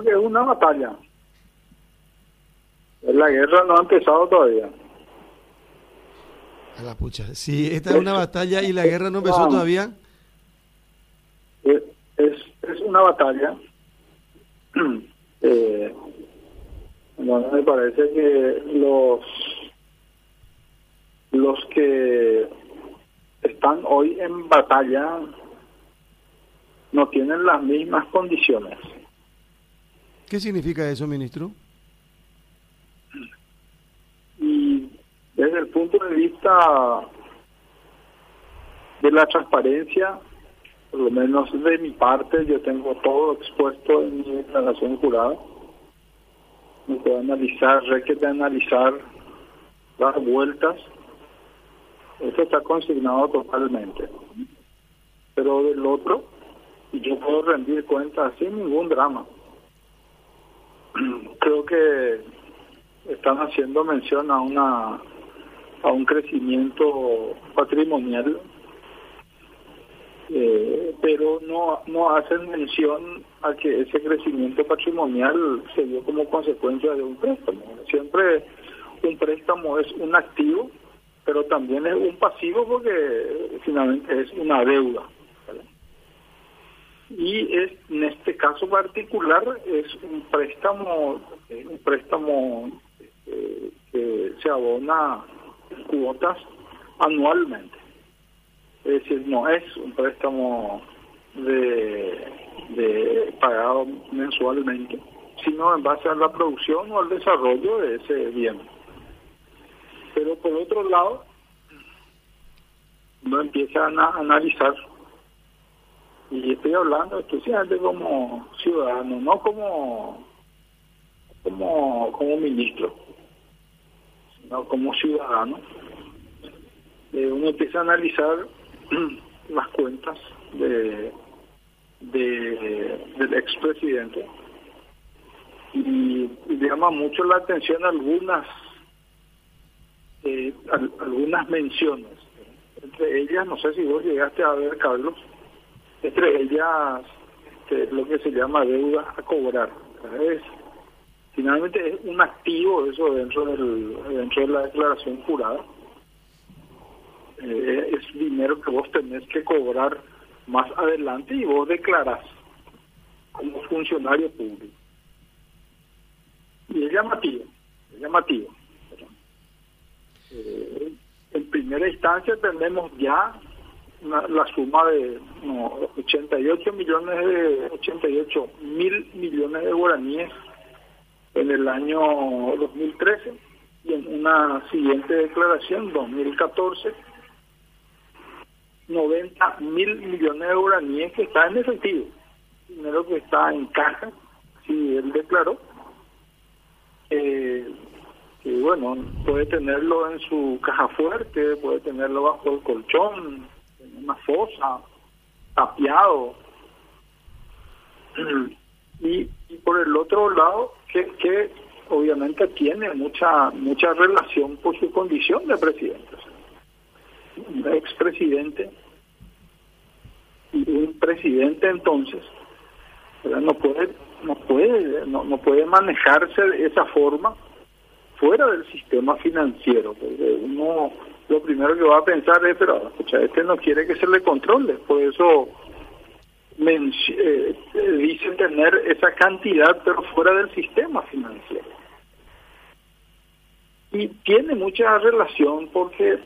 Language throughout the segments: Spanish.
creo que es una batalla. La guerra no ha empezado todavía. A la pucha. Si esta es una batalla y la guerra no empezó todavía. Es, es una batalla. eh, bueno, me parece que los los que están hoy en batalla no tienen las mismas condiciones. ¿Qué significa eso, ministro? Y desde el punto de vista de la transparencia, por lo menos de mi parte, yo tengo todo expuesto en mi declaración jurada. Me puedo analizar, requiere analizar las vueltas. Eso está consignado totalmente. Pero del otro, yo puedo rendir cuentas sin ningún drama. Creo que están haciendo mención a una a un crecimiento patrimonial eh, pero no no hacen mención a que ese crecimiento patrimonial se dio como consecuencia de un préstamo. Siempre un préstamo es un activo pero también es un pasivo porque finalmente es una deuda y es, en este caso particular es un préstamo un préstamo eh, que se abona cuotas anualmente. Es decir no es un préstamo de, de pagado mensualmente sino en base a la producción o al desarrollo de ese bien. Pero por otro lado no empiezan a analizar y estoy hablando especialmente como ciudadano, no como como como ministro, sino como ciudadano. Eh, uno empieza a analizar las cuentas de, de del expresidente y, y llama mucho la atención algunas eh, algunas menciones. Entre ellas, no sé si vos llegaste a ver, Carlos, entre ellas este, lo que se llama deuda a cobrar. Es, finalmente es un activo eso dentro del dentro de la declaración jurada. Eh, es dinero que vos tenés que cobrar más adelante y vos declarás como funcionario público. Y es llamativo, es llamativo. Eh, en primera instancia tenemos ya la suma de 88 millones de 88 mil millones de guaraníes en el año 2013 y en una siguiente declaración 2014 90 mil millones de guaraníes que está en efectivo. Dinero que está en caja si él declaró eh, que bueno puede tenerlo en su caja fuerte puede tenerlo bajo el colchón una fosa, tapiado. Y, por el otro lado, que, que obviamente tiene mucha mucha relación por su condición de presidente. Un expresidente y un presidente entonces no puede no puede no, no puede manejarse de esa forma fuera del sistema financiero uno lo primero que va a pensar es, pero escucha, este no quiere que se le controle, por eso eh, dice tener esa cantidad, pero fuera del sistema financiero. Y tiene mucha relación porque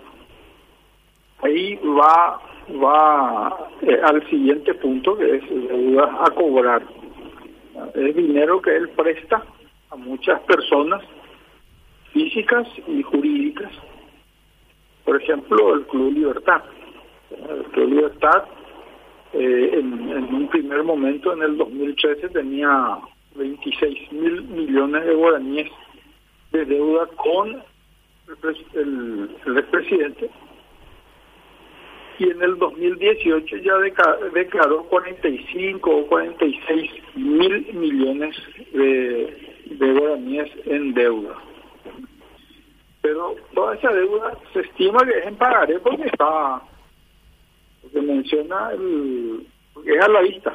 ahí va va eh, al siguiente punto que es deuda a cobrar. Es dinero que él presta a muchas personas físicas y jurídicas por ejemplo, el Club Libertad. El Club Libertad, eh, en, un primer momento, en el 2013, tenía 26 mil millones de guaraníes de deuda con el, el, expresidente. Y en el 2018 ya declaró 45 o 46 mil millones de, de guaraníes en deuda pero toda esa deuda se estima que es en pagaré porque está, porque menciona el, porque es a la vista.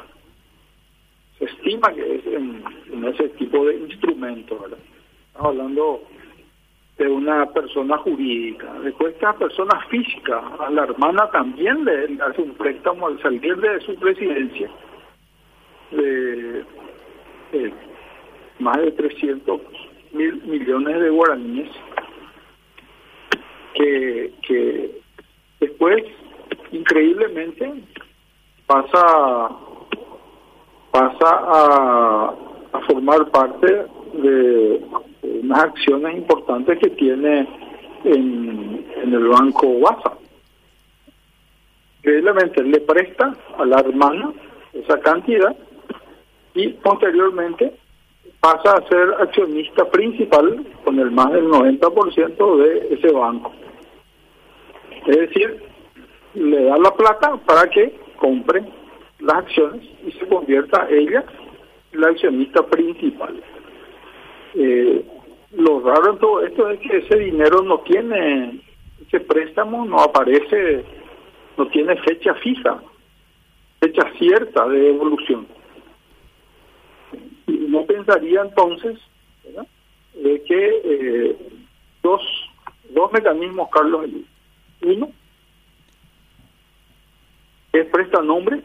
Se estima que es en, ese tipo de instrumentos. ¿verdad? Estamos hablando de una persona jurídica. Después esta persona física, a la hermana también le hace un préstamo al salir de su presidencia de más de 300 mil millones de guaraníes que, después increíblemente pasa pasa a, formar parte de unas acciones importantes que tiene en, en el banco WhatsApp. Increíblemente le presta a la hermana esa cantidad y posteriormente pasa a ser accionista principal con el más del 90% de ese banco. Es decir, le da la plata para que compre las acciones y se convierta ella en la accionista principal. Eh, lo raro en todo esto es que ese dinero no tiene, ese préstamo no aparece, no tiene fecha fija, fecha cierta de evolución. Pensaría entonces de que eh, dos, dos mecanismos, Carlos, uno es presta nombre,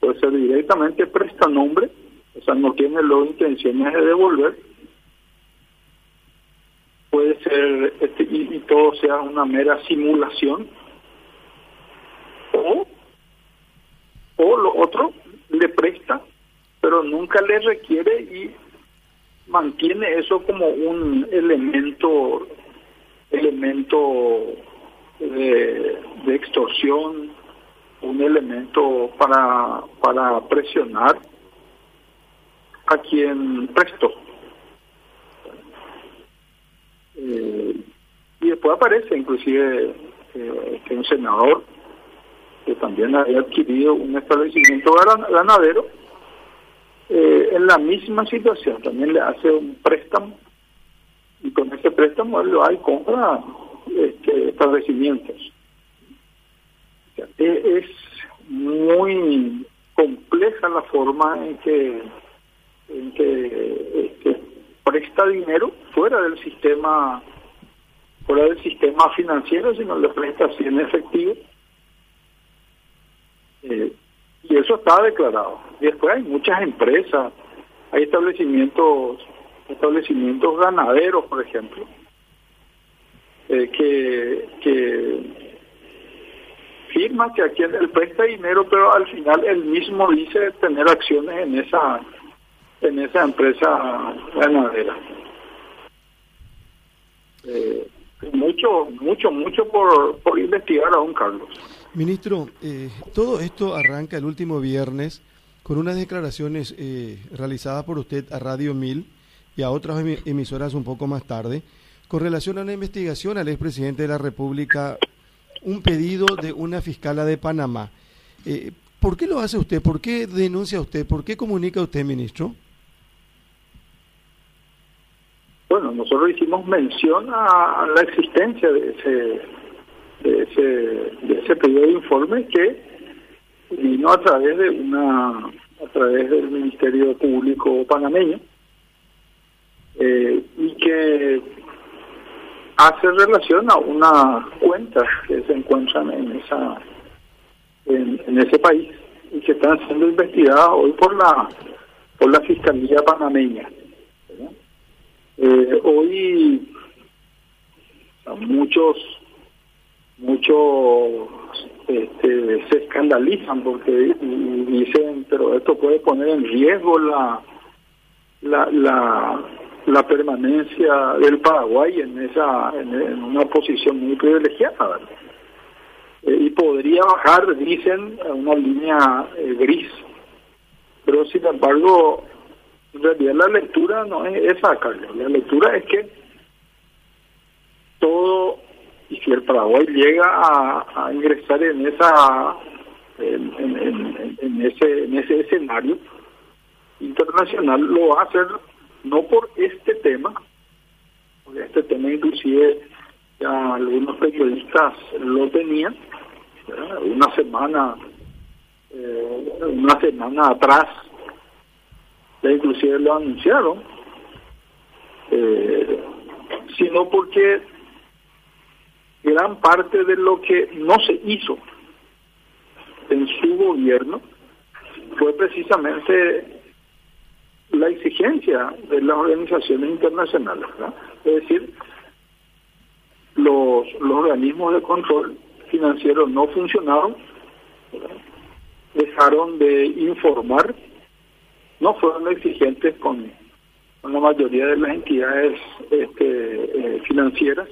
puede ser directamente presta nombre, o sea, no tiene las intenciones de devolver, puede ser este, y, todo sea una mera simulación, o, o lo otro, le presta, pero nunca le requiere y mantiene eso como un elemento elemento de, de extorsión, un elemento para, para presionar a quien prestó. Eh, y después aparece inclusive eh, que un senador que también había adquirido un establecimiento ganadero eh, en la misma situación, también le hace un préstamo y con ese préstamo él lo hay compra este, establecimientos. es muy compleja la forma en que en que este, presta dinero fuera del sistema fuera del sistema financiero sino le presta así en efectivo eh, y eso está declarado y después hay muchas empresas hay establecimientos establecimientos ganaderos por ejemplo eh, que que firma que aquí él presta dinero, pero al final él mismo dice tener acciones en esa en esa empresa ganadera. Eh, mucho, mucho, mucho por, por investigar aún, Carlos. Ministro, eh, todo esto arranca el último viernes con unas declaraciones eh, realizadas por usted a Radio 1000 y a otras emisoras un poco más tarde, con relación a una investigación al expresidente de la República un pedido de una fiscala de Panamá. Eh, ¿Por qué lo hace usted? ¿Por qué denuncia usted? ¿Por qué comunica usted, ministro? Bueno, nosotros hicimos mención a, la existencia de ese, de ese, de ese pedido de informe que vino a través de una a través del Ministerio Público panameño eh, y que hace relación a una cuentas que se encuentran en esa en, ese país y que están siendo investigadas hoy por la por la fiscalía panameña eh, hoy muchos muchos este, se escandalizan porque dicen pero esto puede poner en riesgo la la, la la permanencia del Paraguay en esa en, una posición muy privilegiada eh, y podría bajar dicen a una línea eh, gris. Pero sin embargo en realidad la lectura no es esa Carlos. La lectura es que todo si el Paraguay llega a, ingresar en esa en, en, ese en ese escenario internacional lo va a hacer no por este tema, porque este tema inclusive ya algunos periodistas lo tenían, una semana eh, una semana atrás ya inclusive lo anunciaron, eh, sino porque gran parte de lo que no se hizo en su gobierno fue precisamente la exigencia de las organizaciones internacionales. Es decir, los, organismos de control financiero no funcionaron, dejaron de informar, no fueron exigentes con, la mayoría de las entidades este, eh, financieras,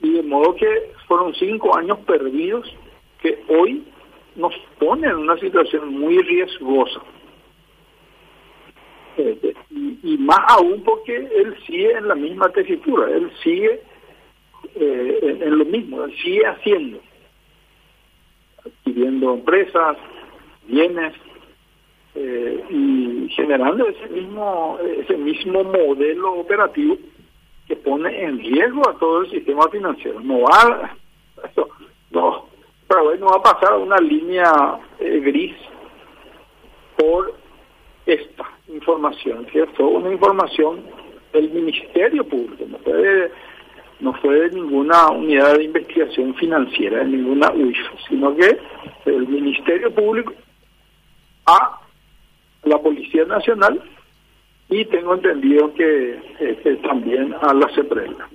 y de modo que fueron cinco años perdidos que hoy nos ponen en una situación muy riesgosa. Eh, y, más aún porque él sigue en la misma tesitura, él sigue eh, en, lo mismo, él sigue haciendo, adquiriendo empresas, bienes eh, y generando ese mismo ese mismo modelo operativo en riesgo a todo el sistema financiero. No va, eso, no, pero no va a pasar una línea gris por esta información, ¿cierto? Una información del Ministerio Público, no fue de, no fue de ninguna unidad de investigación financiera, de ninguna UIF, sino que el Ministerio Público a la Policía Nacional y tengo entendido que este, también a la CEPRELA.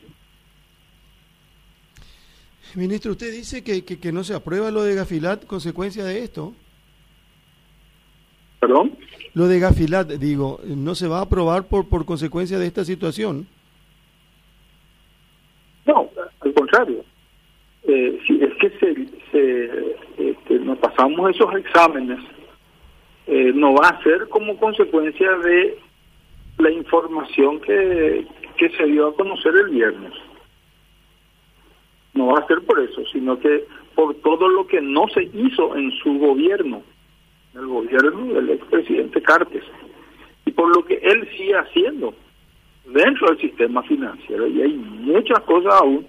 Ministro, usted dice que, que, que no se aprueba lo de Gafilat consecuencia de esto. ¿Perdón? Lo de Gafilat, digo, ¿no se va a aprobar por, por consecuencia de esta situación? No, al contrario. Eh, si es que se, este, nos pasamos esos exámenes, eh, no va a ser como consecuencia de la información que, que se dio a conocer el viernes. No va a ser por eso, sino que por todo lo que no se hizo en su gobierno el gobierno del expresidente Cartes y por lo que él sigue haciendo dentro del sistema financiero y hay muchas cosas aún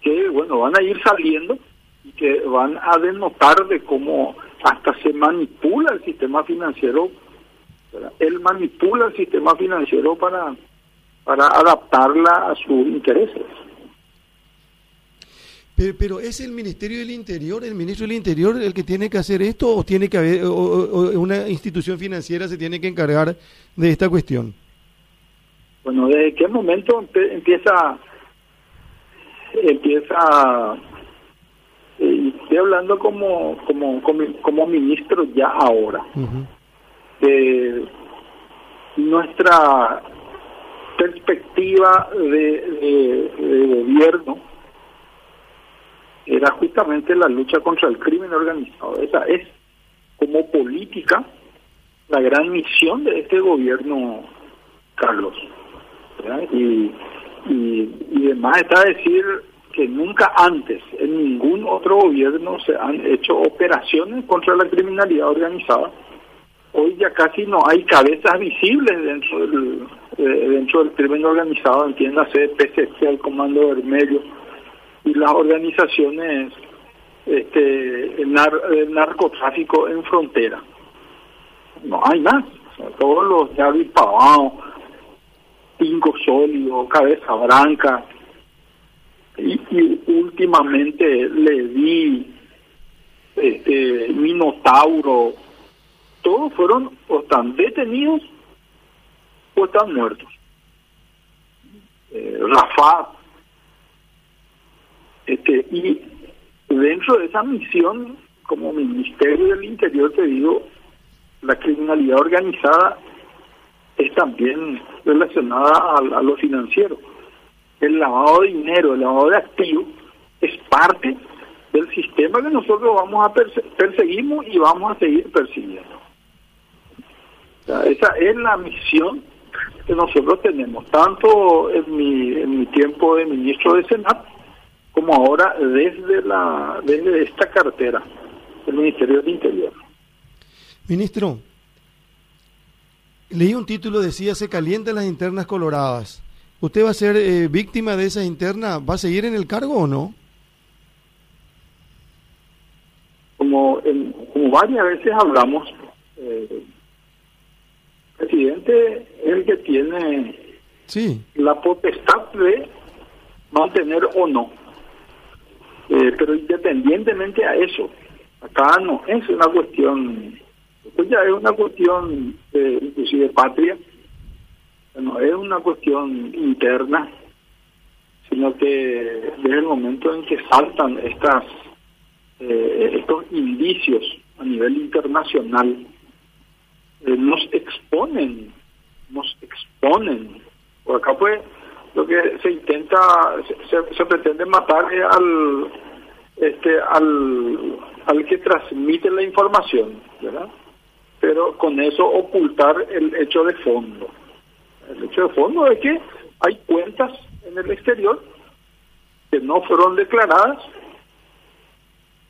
que bueno van a ir saliendo y que van a denotar de cómo hasta se manipula el sistema financiero él manipula el sistema financiero para para adaptarla a sus intereses. Pero, ¿es el Ministerio del Interior, el Ministro del Interior el que tiene que hacer esto o tiene que haber o, una institución financiera se tiene que encargar de esta cuestión? Bueno, ¿desde qué momento empieza empieza eh, estoy hablando como como como, ministro ya ahora nuestra perspectiva de gobierno era justamente la lucha contra el crimen organizado. Esa es, como política, la gran misión de este gobierno, Carlos. Y, y, y además está decir que nunca antes en ningún otro gobierno se han hecho operaciones contra la criminalidad organizada. Hoy ya casi no hay cabezas visibles dentro del eh, dentro del crimen organizado, entiéndase PCC, el Comando Vermelho, y las organizaciones este, narcotráfico en frontera. No hay más. todos los ya Pavao, Pinco Sólido, Cabeza Branca, y, últimamente le di este, Minotauro, todos fueron o están detenidos o están muertos. Eh, Rafat, este, y dentro de esa misión, como Ministerio del Interior, te digo, la criminalidad organizada es también relacionada a, lo financiero. El lavado de dinero, el lavado de activos, es parte del sistema que nosotros vamos a perseguimos y vamos a seguir persiguiendo. Esa es la misión que nosotros tenemos, tanto en mi, en mi tiempo de ministro de Senat como ahora desde la desde esta cartera del Ministerio del Interior. Ministro, leí un título decía se calientan las internas coloradas. ¿Usted va a ser eh, víctima de esa interna? ¿Va a seguir en el cargo o no? Como, como varias veces hablamos, eh, presidente es el que tiene Sí, la potestad de mantener o no. Eh, pero independientemente a eso, acá no es una cuestión, esto ya es una cuestión eh, inclusive patria, no es una cuestión interna, sino que desde el momento en que saltan estas eh, estos indicios a nivel internacional, eh, nos exponen, nos exponen. Por acá pues lo que se intenta, se, se pretende matar es al este al al que transmite la información, ¿verdad? Pero con eso ocultar el hecho de fondo. El hecho de fondo es que hay cuentas en el exterior que no fueron declaradas,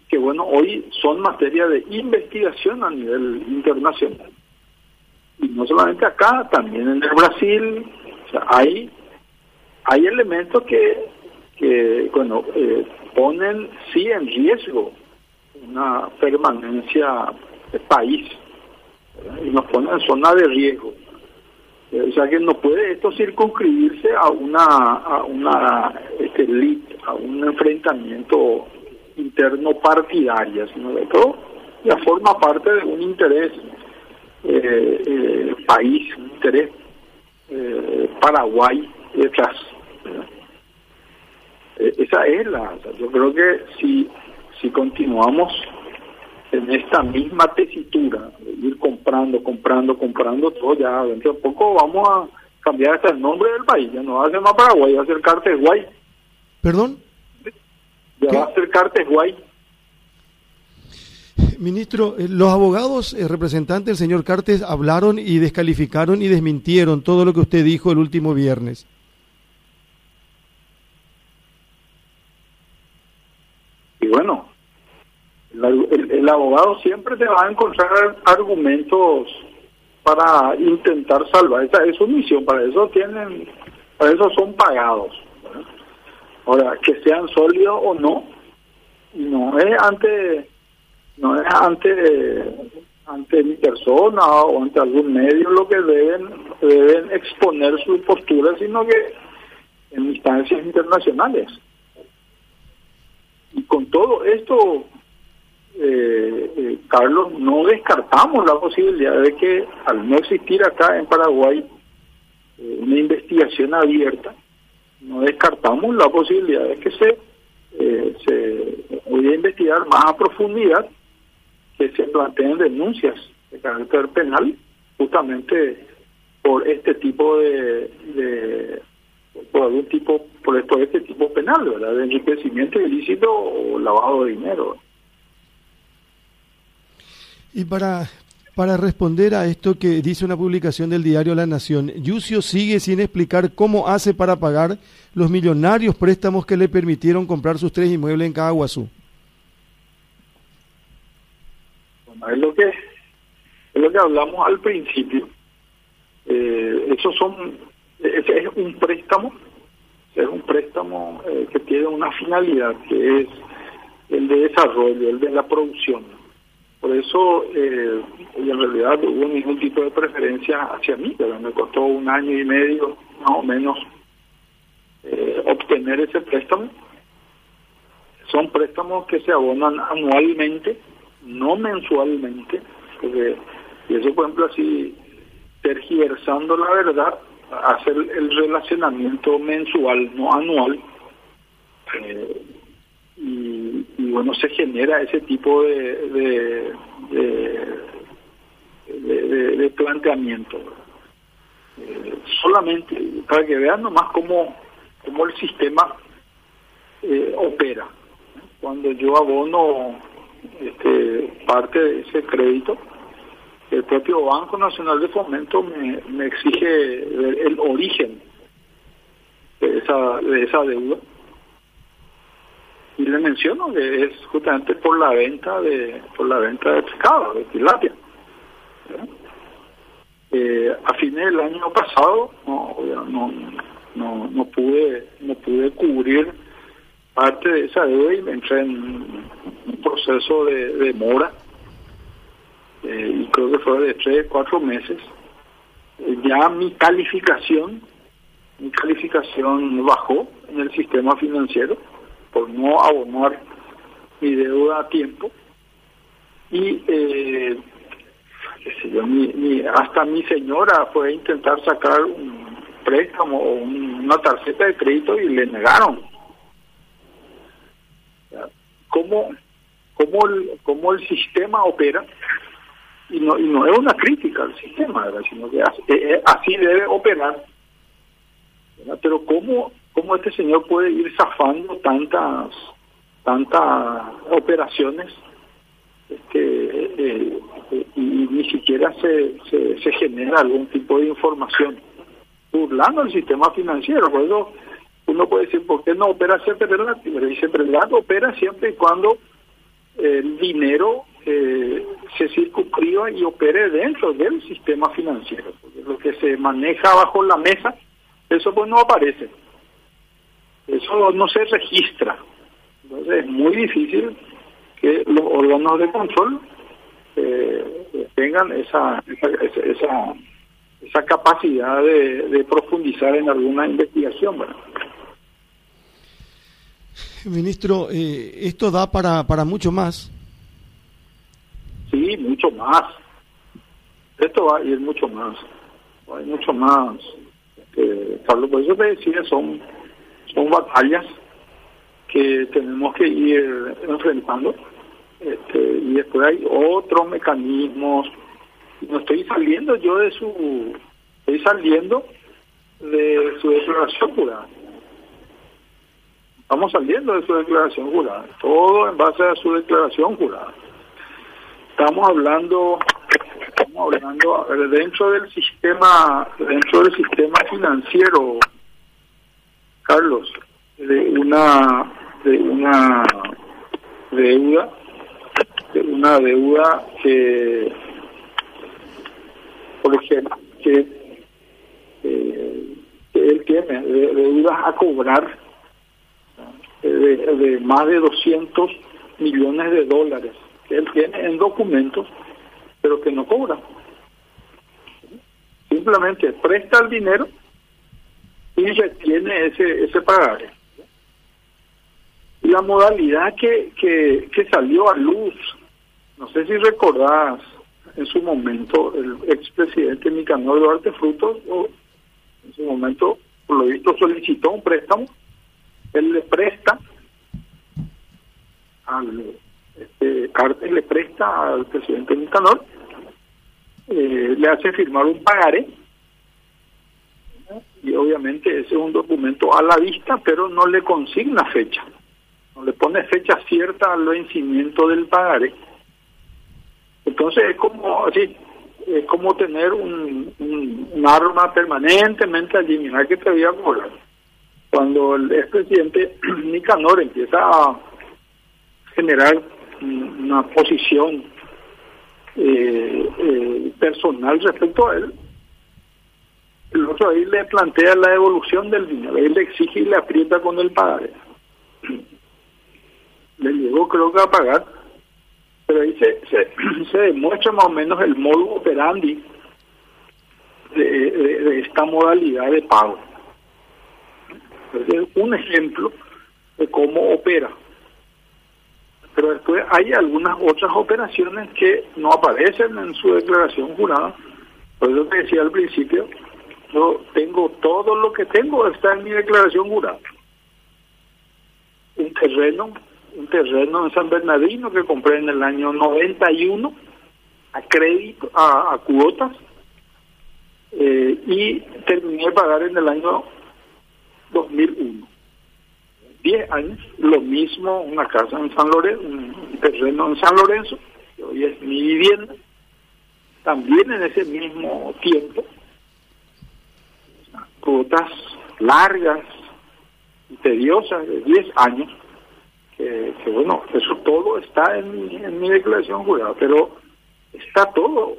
que bueno, hoy son materia de investigación a nivel internacional. Y no solamente acá, también en el Brasil, hay, hay elementos que, que bueno, eh, ponen sí en riesgo una permanencia del país y nos ponen en zona de riesgo. Eh, O sea que no puede esto circunscribirse a una a una este, elite, a un enfrentamiento interno partidario, sino de todo ya forma parte de un interés eh, eh, país, un interés eh, Paraguay detrás. Eh, esa es la, yo creo que si si continuamos en esta misma tesitura, de ir comprando, comprando, comprando todo, ya dentro de poco vamos a cambiar hasta el nombre del país, ya no va a ser más Paraguay, va a ser Cartes Guay, perdón. ya ¿Qué? va a ser Cartes Guay. Ministro, eh, los abogados eh, representantes del señor Cartes hablaron y descalificaron y desmintieron todo lo que usted dijo el último viernes. Y bueno, el, abogado siempre te va a encontrar argumentos para intentar salvar. Esa es su misión, para eso tienen, para eso son pagados. Ahora, que sean sólidos o no, no es ante, ante, ante mi persona o ante algún medio lo que deben, deben exponer su postura, sino que en instancias internacionales. Y con todo esto, eh, eh, Carlos, no descartamos la posibilidad de que al no existir acá en Paraguay eh, una investigación abierta, no descartamos la posibilidad de que se, eh, se voy a investigar más a profundidad, que se planteen denuncias de carácter penal justamente por este tipo de, por algún tipo por, por este tipo penal, ¿verdad? De enriquecimiento ilícito o lavado de dinero. Y para, para responder a esto que dice una publicación del diario La Nación, Yucio sigue sin explicar cómo hace para pagar los millonarios préstamos que le permitieron comprar sus tres inmuebles en Caguazú. Bueno, es lo que es lo que hablamos al principio. Eh, esos son es un préstamo, es un préstamo eh, que tiene una finalidad que es el de desarrollo, el de la producción. Por eso, eh, y en realidad hubo ningún tipo de preferencia hacia mí, pero me costó un año y medio más o menos eh, obtener ese préstamo. Son préstamos que se abonan anualmente, no mensualmente, porque y eso, por ejemplo, así, tergiversando la verdad, hacer el relacionamiento mensual, no anual, eh, y, y, bueno, se genera ese tipo de, de, de, planteamiento. Eh, solamente para que vean nomás cómo, cómo el sistema eh, opera. Cuando yo abono este, parte de ese crédito, el propio Banco Nacional de Fomento me, exige el, el origen de esa, de esa deuda. Y le menciono que es justamente por la venta de por la venta de pescado de tilapia. Eh, a fines del año pasado no, no no no pude no pude cubrir parte de esa deuda y me entré en un proceso de, de mora eh, y creo que fue de tres cuatro meses y ya mi calificación, mi calificación bajó en el sistema financiero por no abonar mi deuda a tiempo y eh, hasta mi señora fue a intentar sacar un préstamo o una tarjeta de crédito y le negaron. ¿Cómo, cómo, el, cómo el sistema opera? Y no, y no es una crítica al sistema, sino que así, eh, eh, así debe operar. Pero ¿cómo, ¿cómo este señor puede ir zafando tantas tantas operaciones este, eh, y ni siquiera se, se, genera algún tipo de información burlando el sistema financiero. Por eso uno puede decir, ¿por qué no opera siempre relativo? Dice, opera siempre y cuando el dinero eh, se circunscriba y opere dentro del sistema financiero. Lo que se maneja bajo la mesa, eso pues no aparece. Eso no se registra. Entonces es muy difícil que los órganos de control eh, tengan esa, esa, esa, esa capacidad de, profundizar en alguna investigación. Ministro, eh, ¿esto da para, para mucho más? Sí, mucho más. Esto va a ir mucho más. Hay mucho más. Eh, Carlos, por eso te decía, son, son batallas que tenemos que ir enfrentando. Este, y después hay otros mecanismos. No estoy saliendo yo de su. Estoy saliendo de su declaración. Estamos saliendo de su declaración jurada. Todo en base a su declaración jurada. Estamos hablando estamos hablando dentro del sistema dentro del sistema financiero Carlos de una de una deuda, de una deuda que, por ejemplo, que, eh, él tiene, de, deudas a cobrar de, más de 200 millones de dólares que él tiene en documentos, pero que no cobra. Simplemente presta el dinero y retiene ese, ese pagaje la modalidad que, que, que salió a luz, no sé si recordás en su momento el expresidente Nicanor Duarte Frutos, o en su momento, por lo visto, solicitó un préstamo, él le presta al este, Carter le presta al presidente Nicanor, eh, le hace firmar un pagaré, y obviamente ese es un documento a la vista, pero no le consigna fecha le pone fecha cierta al vencimiento del pagaré. Entonces es como así, es como tener un, un, arma permanentemente allí, mira que te voy a. Cuando el expresidente Nicanor empieza a generar una posición eh, eh, personal respecto a él, el otro ahí le plantea la devolución del dinero, él le exige y le aprieta con el pagaré le llegó creo que a pagar, pero ahí se, se, demuestra más o menos el modo operandi de, esta modalidad de pago. Es un ejemplo de cómo opera. Pero después hay algunas otras operaciones que no aparecen en su declaración jurada. Por eso te decía al principio, yo tengo todo lo que tengo está en mi declaración jurada. Un terreno un terreno en San Bernardino que compré en el año 91 a crédito, a, cuotas, eh, y terminé de pagar en el año 2001. Diez años, lo mismo, una casa en San Lorenzo, un terreno en San Lorenzo, que hoy es mi vivienda, también en ese mismo tiempo, cuotas largas y tediosas de 10 años, que, bueno, eso todo está en, mi declaración jurada, pero está todo,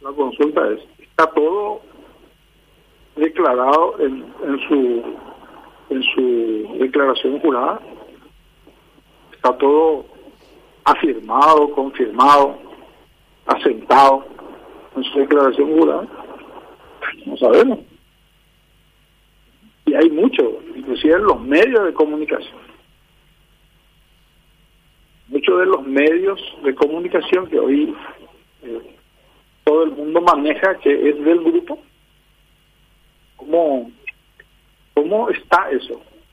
la consulta es, está todo declarado en, en su en su declaración jurada, está todo afirmado, confirmado, asentado en su declaración jurada. no sabemos. Y hay mucho, inclusive en los medios de comunicación. Muchos de los medios de comunicación que hoy eh, todo el mundo maneja, que es del grupo, ¿cómo, cómo está eso?